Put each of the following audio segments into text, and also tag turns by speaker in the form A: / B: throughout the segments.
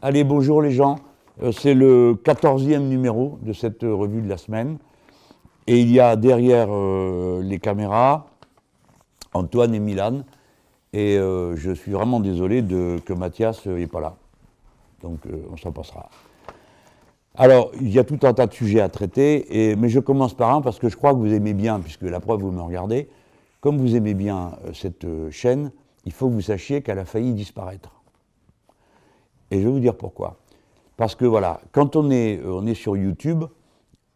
A: Allez, bonjour les gens. Euh, c'est le 14e numéro de cette euh, revue de la semaine. Et il y a derrière euh, les caméras Antoine et Milan. Et je suis vraiment désolé que Mathias n'est pas là. Donc on s'en passera. Alors, il y a tout un tas de sujets à traiter, mais je commence par un parce que je crois que vous aimez bien, puisque la preuve, vous me regardez. Comme vous aimez bien cette chaîne, il faut que vous sachiez qu'elle a failli disparaître. Et je vais vous dire pourquoi. Parce que voilà, quand on est, euh, on est sur YouTube,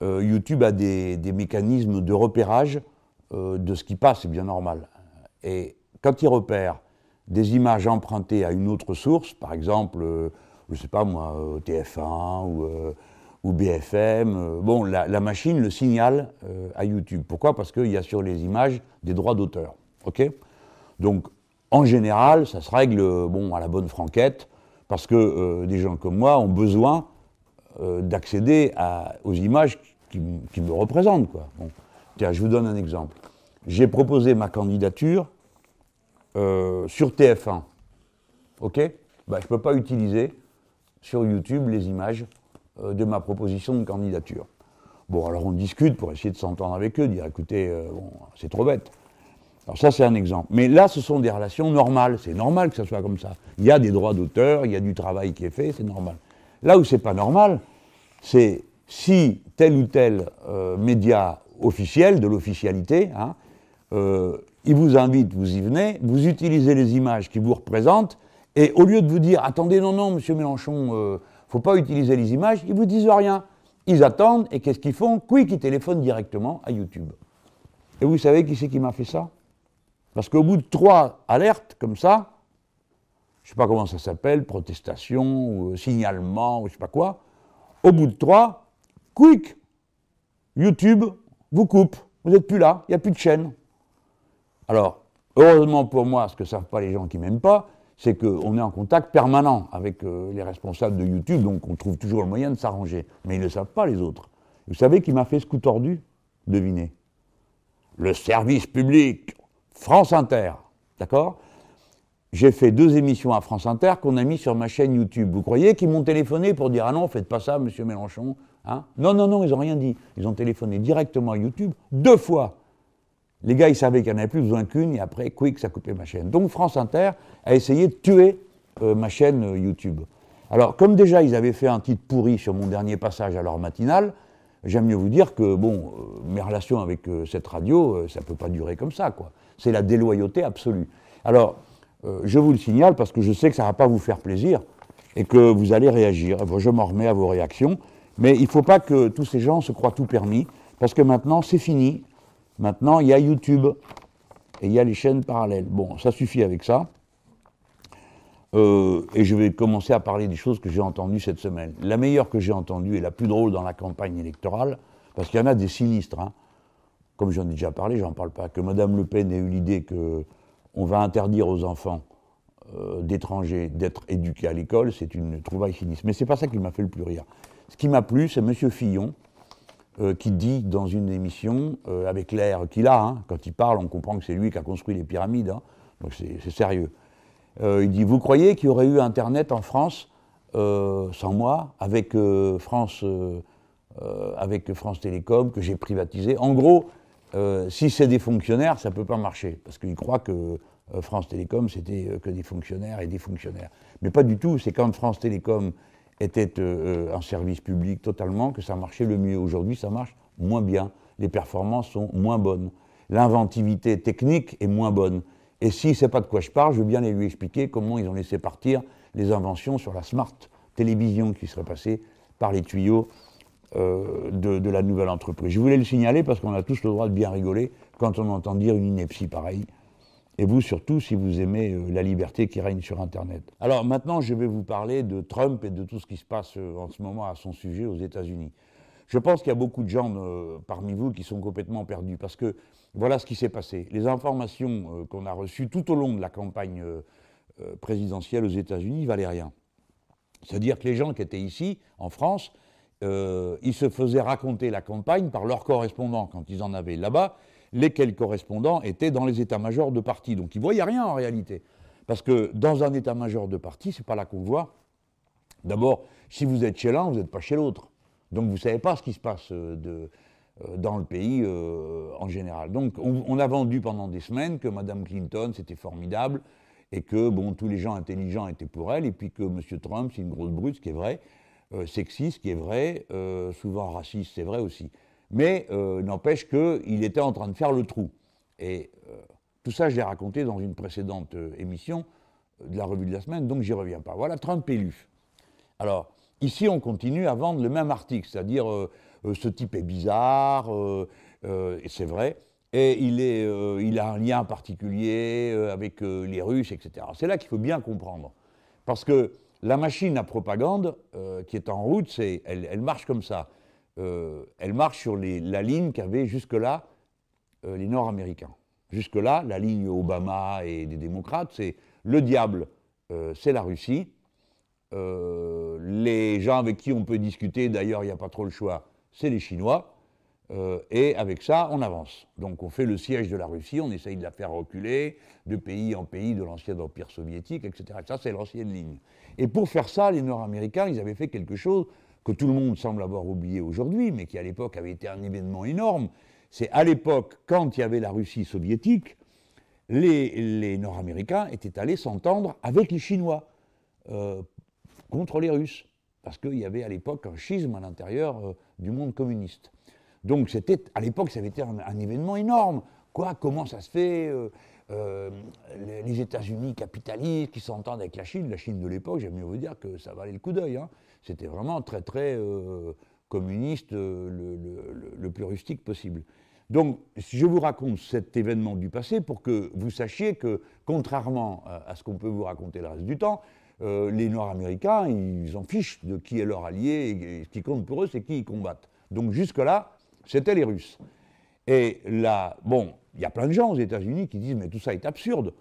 A: euh, YouTube a des, mécanismes de repérage euh, de ce qui passe, c'est bien normal. Et quand il repère des images empruntées à une autre source, par exemple, je ne sais pas moi, TF1 ou, BFM, bon, la, la, machine le signale à YouTube. Pourquoi? Parce qu'il y a sur les images des droits d'auteur. ok? Donc, en général, ça se règle bon, à la bonne franquette parce que euh, des gens comme moi ont besoin euh, d'accéder aux images qui, me représentent. Quoi. Tiens, je vous donne un exemple. J'ai proposé ma candidature euh, sur TF1. OK? Bah, Je ne peux pas utiliser sur YouTube les images de ma proposition de candidature. Bon, alors on discute pour essayer de s'entendre avec eux, dire écoutez, c'est trop bête. Alors ça, c'est un exemple. Mais là, ce sont des relations normales. C'est normal que ça soit comme ça. Il y a des droits d'auteur, il y a du travail qui est fait, c'est normal. Là où c'est pas normal, c'est si tel ou tel euh, média officiel, de l'officialité, hein, euh, il vous invite, vous y venez, vous utilisez les images qui vous représentent, et au lieu de vous dire attendez, non, non, monsieur Mélenchon, euh, faut pas utiliser les images, ils vous disent rien. Ils attendent, et qu'est-ce qu'ils font? Quick, ils téléphonent directement à YouTube. Et vous savez qui c'est qui m'a fait ça? Parce qu'au bout de trois alertes comme ça, je ne sais pas comment ça s'appelle, protestation, ou euh, signalement, ou je ne sais pas quoi, au bout de trois, quick, YouTube vous coupe, vous n'êtes plus là, il n'y a plus de chaîne. Alors, heureusement pour moi, ce que ne savent pas les gens qui ne m'aiment pas, c'est qu'on est en contact permanent avec euh, les responsables de YouTube, donc on trouve toujours le moyen de s'arranger. Mais ils ne le savent pas, les autres. Vous savez qui m'a fait ce coup tordu? Devinez. Le service public. France Inter, d'accord? J'ai fait deux émissions à France Inter qu'on a mis sur ma chaîne YouTube. Vous croyez qu'ils m'ont téléphoné pour dire Ah non, faites pas ça, monsieur Mélenchon hein? Non, non, non, ils n'ont rien dit. Ils ont téléphoné directement à YouTube deux fois. Les gars, ils savaient qu'il n'y en avait plus besoin qu'une, et après, quick, ça coupait ma chaîne. Donc France Inter a essayé de tuer euh, ma chaîne euh, YouTube. Alors, comme déjà ils avaient fait un titre pourri sur mon dernier passage à leur matinale, j'aime mieux vous dire que, bon, euh, mes relations avec cette radio, ça ne peut pas durer comme ça, quoi. C'est la déloyauté absolue. Alors, euh, je vous le signale parce que je sais que ça ne va pas vous faire plaisir et que vous allez réagir. Je m'en remets à vos réactions. Mais il ne faut pas que tous ces gens se croient tout permis, parce que maintenant, c'est fini. Maintenant, il y a YouTube et il y a les chaînes parallèles. Bon, ça suffit avec ça. Euh, et je vais commencer à parler des choses que j'ai entendues cette semaine. La meilleure que j'ai entendue et la plus drôle dans la campagne électorale, parce qu'il y en a des sinistres, hein, comme j'en ai déjà parlé, j'en parle pas, que Mme Le Pen ait eu l'idée qu'on va interdire aux enfants euh, d'étrangers d'être éduqués à l'école, c'est une trouvaille sinistre. Mais c'est pas ça qui m'a fait le plus rire. Ce qui m'a plu, c'est M. Fillon, euh, qui dit dans une émission, euh, avec l'air qu'il a, hein, quand il parle, on comprend que c'est lui qui a construit les pyramides, hein, donc c'est sérieux. il dit Vous croyez qu'il y aurait eu Internet en France sans moi, avec, France, avec France Télécom, que j'ai privatisé? En gros, euh, si c'est des fonctionnaires, ça ne peut pas marcher, parce qu'ils croient que euh, France Télécom, c'était euh, que des fonctionnaires et des fonctionnaires. Mais pas du tout, c'est quand France Télécom était un service public totalement que ça marchait le mieux. Aujourd'hui, ça marche moins bien, les performances sont moins bonnes, l'inventivité technique est moins bonne. Et s'il ne sait pas de quoi je parle, je veux bien lui expliquer comment ils ont laissé partir les inventions sur la smart télévision qui serait passée par les tuyaux euh, de, la nouvelle entreprise. Je voulais le signaler parce qu'on a tous le droit de bien rigoler quand on entend dire une ineptie pareille. Et vous surtout si vous aimez euh, la liberté qui règne sur Internet. Alors maintenant, je vais vous parler de Trump et de tout ce qui se passe euh, en ce moment à son sujet aux États-Unis. Je pense qu'il y a beaucoup de gens parmi vous qui sont complètement perdus parce que voilà ce qui s'est passé. Les informations qu'on a reçues tout au long de la campagne présidentielle aux États-Unis valaient rien. C'est-à-dire que les gens qui étaient ici, en France, euh, ils se faisaient raconter la campagne par leurs correspondants quand ils en avaient là-bas, lesquels correspondants étaient dans les états-majors de parti. Donc ils ne voyaient rien en réalité. Parce que dans un état-major de parti, c'est pas là qu'on voit D'abord, si vous êtes chez l'un, vous n'êtes pas chez l'autre. Donc vous ne savez pas ce qui se passe euh, euh, dans le pays en général. Donc on, a vendu pendant des semaines que Mme Clinton, c'était formidable, et que bon, tous les gens intelligents étaient pour elle, et puis que M. Trump, c'est une grosse brute, ce qui est vrai, euh, sexiste, qui est vrai, souvent raciste, c'est vrai aussi. Mais n'empêche qu'il était en train de faire le trou. Et tout ça, je l'ai raconté dans une précédente émission de la revue de la semaine, donc j'y reviens pas. Voilà Trump élu. Alors, ici, on continue à vendre le même article, c'est-à-dire euh, ce type est bizarre, euh, euh, et c'est vrai, et il, est, il, a un lien particulier avec les Russes, etc. C'est là qu'il faut bien comprendre. Parce que la machine à propagande qui est en route, elle, marche comme ça. elle marche sur la ligne qu'avaient jusque-là les Nord-Américains. Jusque-là, la ligne Obama et des démocrates, c'est le diable, c'est la Russie. les gens avec qui on peut discuter, d'ailleurs, il n'y a pas trop le choix, c'est les Chinois. Euh, et avec ça, on avance. Donc on fait le siège de la Russie, on essaye de la faire reculer de pays en pays de l'ancien empire soviétique, etc. ça, c'est l'ancienne ligne. Et pour faire ça, les Nord-Américains, ils avaient fait quelque chose que tout le monde semble avoir oublié aujourd'hui, mais qui à l'époque avait été un événement énorme. C'est à l'époque, quand il y avait la Russie soviétique, les, Nord-Américains étaient allés s'entendre avec les Chinois euh, contre les Russes parce qu'il y avait à l'époque un schisme à l'intérieur euh, du monde communiste. Donc c'était, à l'époque, ça avait été un, événement énorme. Quoi Comment ça se fait euh, euh, Les, États-Unis capitalistes qui s'entendent avec la Chine, la Chine de l'époque, j'aime mieux vous dire que ça valait le coup d'œil. Hein. C'était vraiment très très communiste, le, plus rustique possible. Donc, je vous raconte cet événement du passé pour que vous sachiez que, contrairement à ce qu'on peut vous raconter le reste du temps, euh, les Noirs américains, ils en fichent de qui est leur allié, ce qui compte pour eux, c'est qui ils combattent. Donc jusque-là, c'était les Russes. Et là, bon, il y a plein de gens aux États-Unis qui disent, mais tout ça est absurde.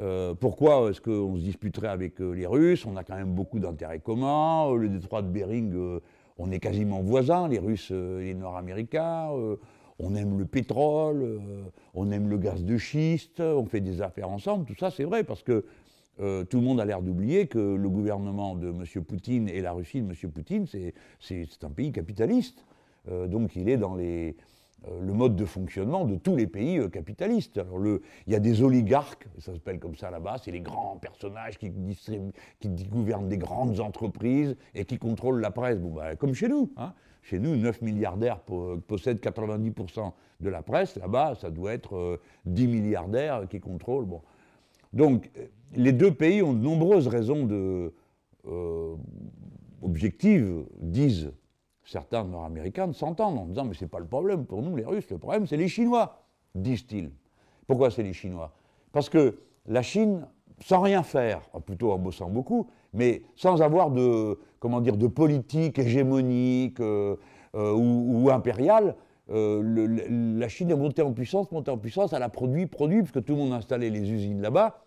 A: Euh, pourquoi est-ce qu'on se disputerait avec euh, les Russes? On a quand même beaucoup d'intérêts communs. le détroit de Bering, on est quasiment voisins, les Russes et les Nord-Américains. on aime le pétrole, on aime le gaz de schiste, on fait des affaires ensemble. Tout ça, c'est vrai, parce que euh, tout le monde a l'air d'oublier que le gouvernement de M. Poutine et la Russie de M. Poutine, c'est un pays capitaliste. Euh, donc il est dans euh, le mode de fonctionnement de tous les pays capitalistes. Alors il y a des oligarques, ça s'appelle comme ça là-bas, c'est les grands personnages qui, gouvernent des grandes entreprises et qui contrôlent la presse. Bon, bah, comme chez nous. Hein. Chez nous, 9 milliardaires possèdent 90% de la presse. Là-bas, ça doit être 10 milliardaires qui contrôlent. Donc, les deux pays ont de nombreuses raisons de, euh, objectives, disent certains Nord-Américains, de s'entendre en disant Mais c'est pas le problème pour nous, les Russes, le problème c'est les Chinois, disent-ils. Pourquoi c'est les Chinois? Parce que la Chine, sans rien faire, plutôt en bossant beaucoup, mais sans avoir de, comment dire, de politique hégémonique euh, euh, ou, impériale, la Chine est montée en puissance, montée en puissance, elle a produit, produit, puisque tout le monde a installé les usines là-bas,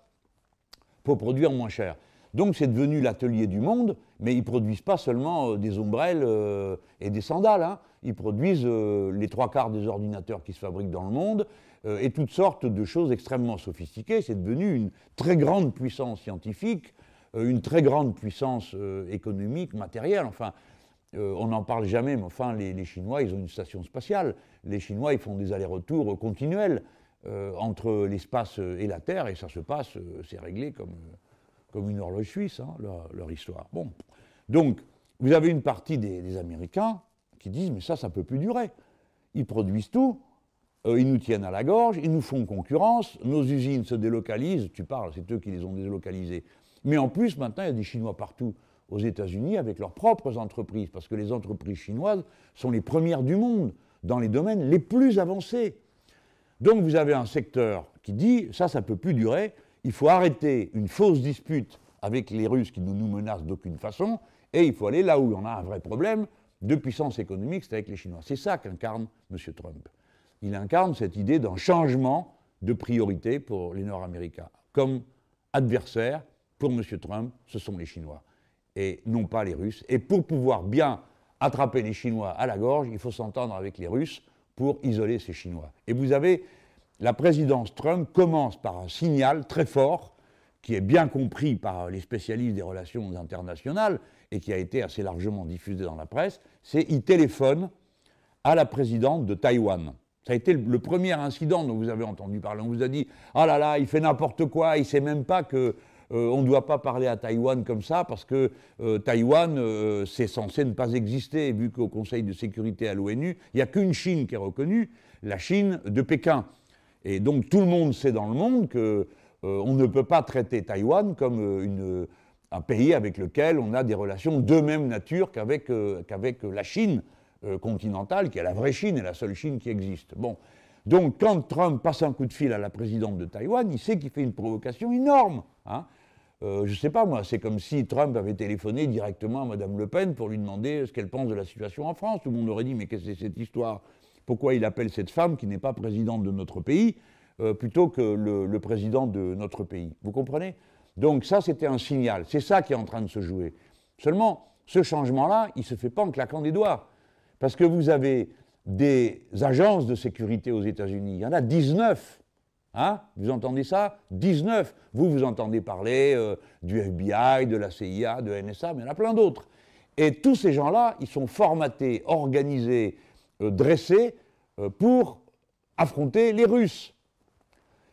A: pour produire moins cher. Donc c'est devenu l'atelier du monde, mais ils produisent pas seulement euh, des ombrelles euh, et des sandales, hein. ils produisent euh, les trois quarts des ordinateurs qui se fabriquent dans le monde et toutes sortes de choses extrêmement sophistiquées. C'est devenu une très grande puissance scientifique, une très grande puissance économique, matérielle. Enfin, on n'en parle jamais, mais enfin les, les, Chinois, ils ont une station spatiale. Les Chinois, ils font des allers-retours continuels. Entre l'espace et la Terre, et ça se passe, c'est réglé comme, comme une horloge suisse, hein, leur, histoire. Bon. Donc, vous avez une partie des, Américains qui disent, mais ça, ça ne peut plus durer. Ils produisent tout, euh, ils nous tiennent à la gorge, ils nous font concurrence, nos usines se délocalisent, tu parles, c'est eux qui les ont délocalisées. Mais en plus, maintenant, il y a des Chinois partout aux États-Unis avec leurs propres entreprises, parce que les entreprises chinoises sont les premières du monde dans les domaines les plus avancés. Donc vous avez un secteur qui dit ça, ça ne peut plus durer, il faut arrêter une fausse dispute avec les Russes qui ne nous menacent d'aucune façon, et il faut aller là où on a un vrai problème de puissance économique, c'est avec les Chinois. C'est ça qu'incarne M. Trump. Il incarne cette idée d'un changement de priorité pour les Nord-Américains. Comme adversaire, pour M. Trump, ce sont les Chinois, et non pas les Russes. Et pour pouvoir bien attraper les Chinois à la gorge, il faut s'entendre avec les Russes pour isoler ces Chinois. Et vous avez, la présidence Trump commence par un signal très fort, qui est bien compris par les spécialistes des relations internationales, et qui a été assez largement diffusé dans la presse, c'est il téléphone à la présidente de Taïwan. Ça a été le premier incident dont vous avez entendu parler. On vous a dit Ah là là, il fait n'importe quoi, il ne sait même pas que euh, on ne doit pas parler à Taïwan comme ça parce que euh, Taïwan, euh, c'est censé ne pas exister, vu qu'au Conseil de sécurité à l'ONU, il n'y a qu'une Chine qui est reconnue, la Chine de Pékin. Et donc tout le monde sait dans le monde qu'on ne peut pas traiter Taïwan comme un pays avec lequel on a des relations de même nature qu'avec la Chine continentale, qui est la vraie Chine et la seule Chine qui existe. Bon. Donc quand Trump passe un coup de fil à la présidente de Taïwan, il sait qu'il fait une provocation énorme. Hein. Euh, je ne sais pas moi, c'est comme si Trump avait téléphoné directement à Mme Le Pen pour lui demander ce qu'elle pense de la situation en France. Tout le monde aurait dit mais qu'est-ce que c'est cette histoire? Pourquoi il appelle cette femme qui n'est pas présidente de notre pays euh, plutôt que le, président de notre pays Vous comprenez? Donc ça c'était un signal, c'est ça qui est en train de se jouer. Seulement, ce changement-là, il ne se fait pas en claquant des doigts. Parce que vous avez des agences de sécurité aux États-Unis, il y en a 19 Hein? Vous entendez ça? 19. Vous, vous entendez parler euh, du FBI, de la CIA, de NSA, mais il y en a plein d'autres. Et tous ces gens-là, ils sont formatés, organisés, dressés euh, pour affronter les Russes.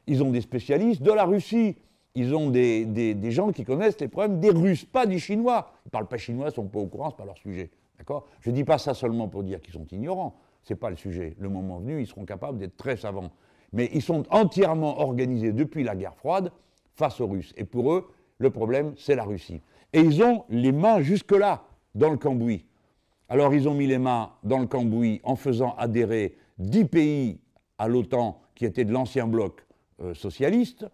A: Ils ont des spécialistes de la Russie. Ils ont des, des gens qui connaissent les problèmes des Russes, pas des Chinois. Ils ne parlent pas chinois, ils ne sont pas au courant, ce n'est pas leur sujet. D'accord? Je ne dis pas ça seulement pour dire qu'ils sont ignorants. Ce n'est pas le sujet. Le moment venu, ils seront capables d'être très savants mais ils sont entièrement organisés depuis la guerre froide face aux Russes. Et pour eux, le problème, c'est la Russie. Et ils ont les mains jusque-là dans le cambouis. Alors ils ont mis les mains dans le cambouis en faisant adhérer dix pays à l'OTAN qui étaient de l'ancien bloc euh, socialiste.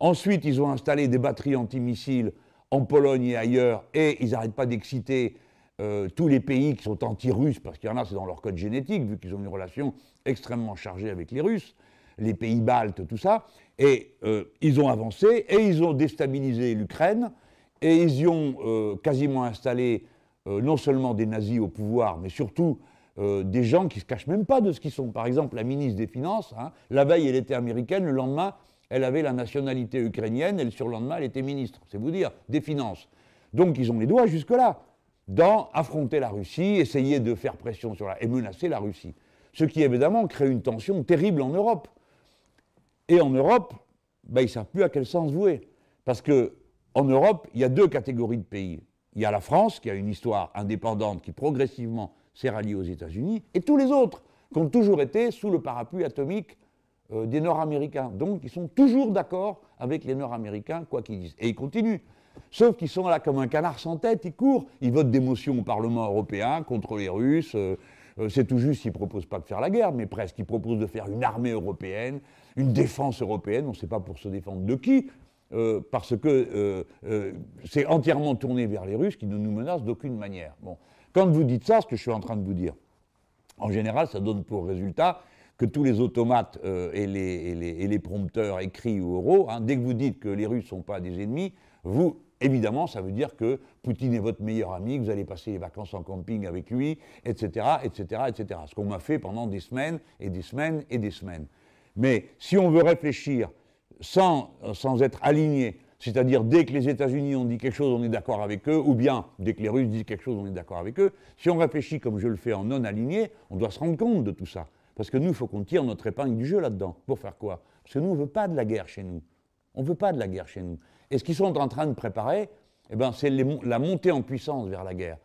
A: Ensuite, ils ont installé des batteries antimissiles en Pologne et ailleurs, et ils n'arrêtent pas d'exciter euh, tous les pays qui sont anti-russes, parce qu'il y en a, c'est dans leur code génétique, vu qu'ils ont une relation extrêmement chargée avec les Russes les pays baltes, tout ça, et euh, ils ont avancé, et ils ont déstabilisé l'Ukraine, et ils y ont quasiment installé euh, non seulement des nazis au pouvoir, mais surtout des gens qui ne se cachent même pas de ce qu'ils sont. Par exemple, la ministre des Finances, hein, la veille, elle était américaine, le lendemain, elle avait la nationalité ukrainienne, et le surlendemain, elle était ministre, c'est vous dire, des Finances. Donc ils ont les doigts jusque-là dans affronter la Russie, essayer de faire pression sur la... et menacer la Russie. Ce qui évidemment crée une tension terrible en Europe. Et en Europe, ben, ils ne savent plus à quel sens vouer. Parce qu'en Europe, il y a deux catégories de pays. Il y a la France, qui a une histoire indépendante, qui progressivement s'est ralliée aux États-Unis, et tous les autres, qui ont toujours été sous le parapluie atomique euh, des Nord-Américains. Donc, ils sont toujours d'accord avec les Nord-Américains, quoi qu'ils disent. Et ils continuent. Sauf qu'ils sont là comme un canard sans tête, ils courent, ils votent des motions au Parlement européen contre les Russes. Euh, euh, c'est tout juste, ils ne proposent pas de faire la guerre, mais presque. Ils proposent de faire une armée européenne, une défense européenne, on ne sait pas pour se défendre de qui, euh, parce que euh, c'est entièrement tourné vers les Russes qui ne nous menacent d'aucune manière. Bon. Quand vous dites ça, ce que je suis en train de vous dire, en général, ça donne pour résultat que tous les automates et, les, prompteurs écrits ou oraux, hein, dès que vous dites que les Russes ne sont pas des ennemis, vous Évidemment, ça veut dire que Poutine est votre meilleur ami, que vous allez passer les vacances en camping avec lui, etc., etc., etc. Ce qu'on m'a fait pendant des semaines et des semaines et des semaines. Mais si on veut réfléchir sans, sans être aligné, c'est-à-dire dès que les États-Unis ont dit quelque chose, on est d'accord avec eux, ou bien dès que les Russes disent quelque chose, on est d'accord avec eux, si on réfléchit comme je le fais en non aligné, on doit se rendre compte de tout ça. Parce que nous, il faut qu'on tire notre épingle du jeu là-dedans. Pour faire quoi? Parce que nous, on ne veut pas de la guerre chez nous. On ne veut pas de la guerre chez nous. Et ce qu'ils sont en train de préparer, eh ben, c'est la montée en puissance vers la guerre.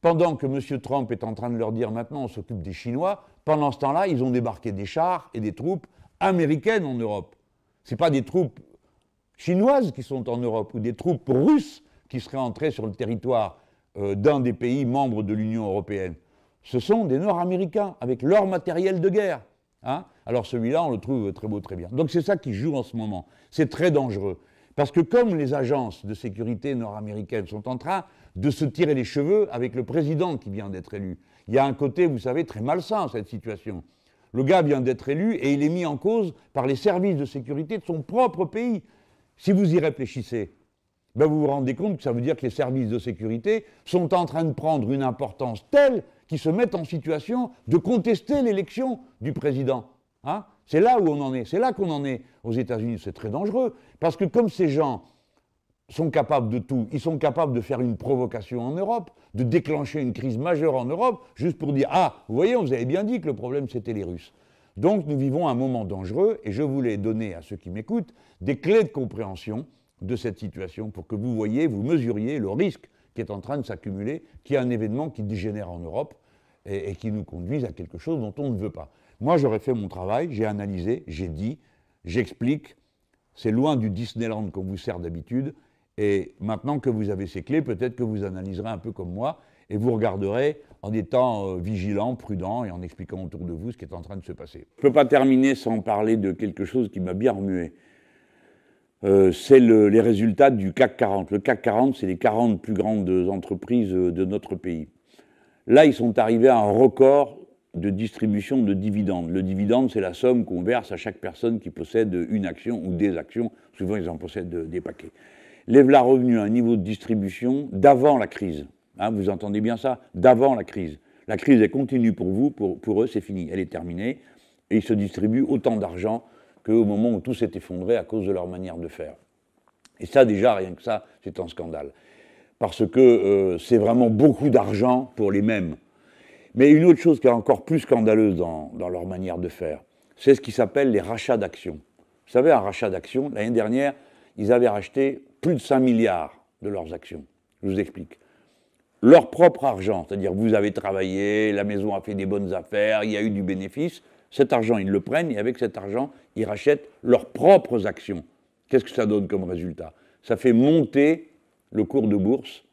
A: Pendant que M. Trump est en train de leur dire maintenant on s'occupe des Chinois, pendant ce temps-là, ils ont débarqué des chars et des troupes américaines en Europe. Ce pas des troupes chinoises qui sont en Europe ou des troupes russes qui seraient entrées sur le territoire euh, d'un des pays membres de l'Union européenne. Ce sont des Nord-Américains avec leur matériel de guerre. Hein. Alors celui-là, on le trouve très beau, très bien. Donc c'est ça qui joue en ce moment. C'est très dangereux. Parce que comme les agences de sécurité nord-américaines sont en train de se tirer les cheveux avec le président qui vient d'être élu, il y a un côté, vous savez, très malsain cette situation. Le gars vient d'être élu et il est mis en cause par les services de sécurité de son propre pays. Si vous y réfléchissez, ben vous vous rendez compte que ça veut dire que les services de sécurité sont en train de prendre une importance telle qu'ils se mettent en situation de contester l'élection du président. Hein c'est là où on en est, c'est là qu'on en est aux États-Unis. C'est très dangereux, parce que comme ces gens sont capables de tout. Ils sont capables de faire une provocation en Europe, de déclencher une crise majeure en Europe, juste pour dire Ah, vous voyez, on vous avait bien dit que le problème c'était les Russes. Donc nous vivons un moment dangereux et je voulais donner à ceux qui m'écoutent des clés de compréhension de cette situation pour que vous voyez, vous mesuriez le risque qui est en train de s'accumuler, qui est un événement qui dégénère en Europe et, et qui nous conduise à quelque chose dont on ne veut pas. Moi, j'aurais fait mon travail, j'ai analysé, j'ai dit, j'explique. C'est loin du Disneyland qu'on vous sert d'habitude. Et maintenant que vous avez ces clés, peut-être que vous analyserez un peu comme moi et vous regarderez en étant euh, vigilant, prudent et en expliquant autour de vous ce qui est en train de se passer. Je ne peux pas terminer sans parler de quelque chose qui m'a bien remué. Euh, c'est les résultats du CAC 40. Le CAC 40, c'est les 40 plus grandes entreprises euh, de notre pays. Là, ils sont arrivés à un record de distribution de dividendes. Le dividende, c'est la somme qu'on verse à chaque personne qui possède une action ou des actions. Souvent, ils en possèdent des paquets. Lève la revenu à un niveau de distribution d'avant la crise. Hein, vous entendez bien ça D'avant la crise. La crise, elle continue pour vous, pour, eux, c'est fini. Elle est terminée. Et ils se distribuent autant d'argent qu'au moment où tout s'est effondré à cause de leur manière de faire. Et ça, déjà, rien que ça, c'est un scandale. Parce que euh, c'est vraiment beaucoup d'argent pour les mêmes. Mais une autre chose qui est encore plus scandaleuse dans, leur manière de faire, c'est ce qui s'appelle les rachats d'actions. Vous savez, un rachat d'actions, l'année dernière, ils avaient racheté plus de 5 milliards de leurs actions. Je vous explique. Leur propre argent, c'est-à-dire vous avez travaillé, la maison a fait des bonnes affaires, il y a eu du bénéfice, cet argent, ils le prennent et avec cet argent, ils rachètent leurs propres actions. Qu'est-ce que ça donne comme résultat? Ça fait monter le cours de bourse,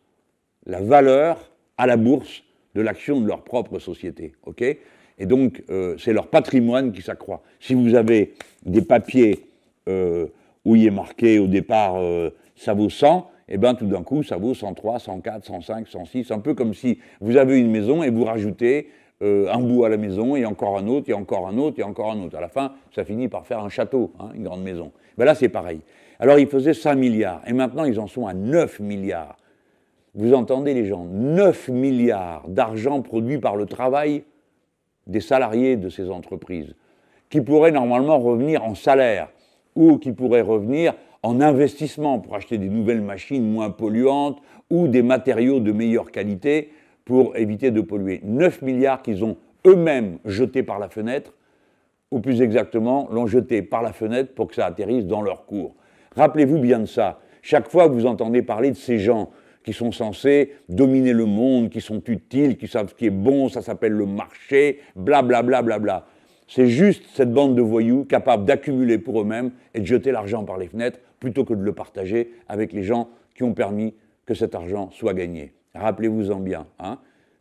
A: la valeur à la bourse de l'action de leur propre société. ok? Et donc, euh, c'est leur patrimoine qui s'accroît. Si vous avez des papiers euh, où il est marqué au départ euh, ça vaut 100, et bien tout d'un coup, ça vaut 103, 104, 105, 106. Un peu comme si vous avez une maison et vous rajoutez un bout à la maison, et encore un autre, et encore un autre, et encore un autre. À la fin, ça finit par faire un château, hein, une grande maison. Ben là, c'est pareil. Alors, ils faisaient 5 milliards, et maintenant, ils en sont à 9 milliards. Vous entendez les gens 9 milliards d'argent produit par le travail des salariés de ces entreprises, qui pourraient normalement revenir en salaire ou qui pourraient revenir en investissement pour acheter des nouvelles machines moins polluantes ou des matériaux de meilleure qualité pour éviter de polluer. 9 milliards qu'ils ont eux-mêmes jetés par la fenêtre, ou plus exactement, l'ont jeté par la fenêtre pour que ça atterrisse dans leur cours. Rappelez-vous bien de ça. Chaque fois que vous entendez parler de ces gens qui sont censés dominer le monde, qui sont utiles, qui savent ce qui est bon, ça s'appelle le marché, blablabla. Bla, bla, bla, C'est juste cette bande de voyous capables d'accumuler pour eux-mêmes et de jeter l'argent par les fenêtres plutôt que de le partager avec les gens qui ont permis que cet argent soit gagné. Rappelez-vous-en bien, hein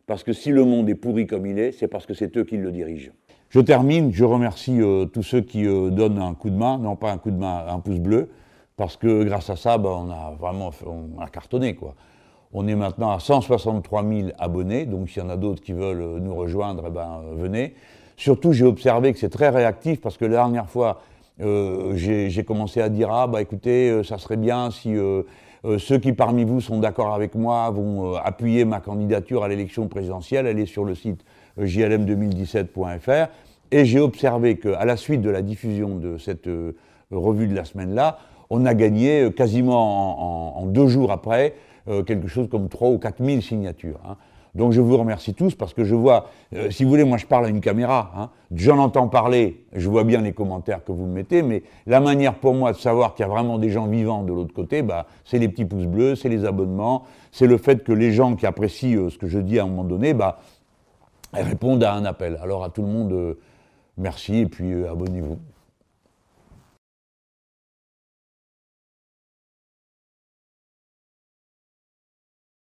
A: parce que si le monde est pourri comme il est, c'est parce que c'est eux qui le dirigent. Je termine, je remercie euh, tous ceux qui euh, donnent un coup de main, non pas un coup de main, un pouce bleu, parce que grâce à ça, ben, on a vraiment on a cartonné. Quoi. On est maintenant à 163 000 abonnés, donc s'il y en a d'autres qui veulent nous rejoindre, eh ben, venez. Surtout, j'ai observé que c'est très réactif parce que la dernière fois, euh, j'ai commencé à dire Ah, bah écoutez, euh, ça serait bien si euh, ceux qui parmi vous sont d'accord avec moi vont appuyer ma candidature à l'élection présidentielle. Elle est sur le site jlm2017.fr. Et j'ai observé qu'à la suite de la diffusion de cette revue de la semaine-là, on a gagné quasiment en deux jours après quelque chose comme 3 ou 4 000 signatures. Hein. Donc je vous remercie tous parce que je vois, euh, si vous voulez, moi je parle à une caméra, hein. j'en entends parler, je vois bien les commentaires que vous me mettez, mais la manière pour moi de savoir qu'il y a vraiment des gens vivants de l'autre côté, bah, c'est les petits pouces bleus, c'est les abonnements, c'est le fait que les gens qui apprécient euh, ce que je dis à un moment donné, bah, répondent à un appel. Alors à tout le monde, merci et puis abonnez-vous.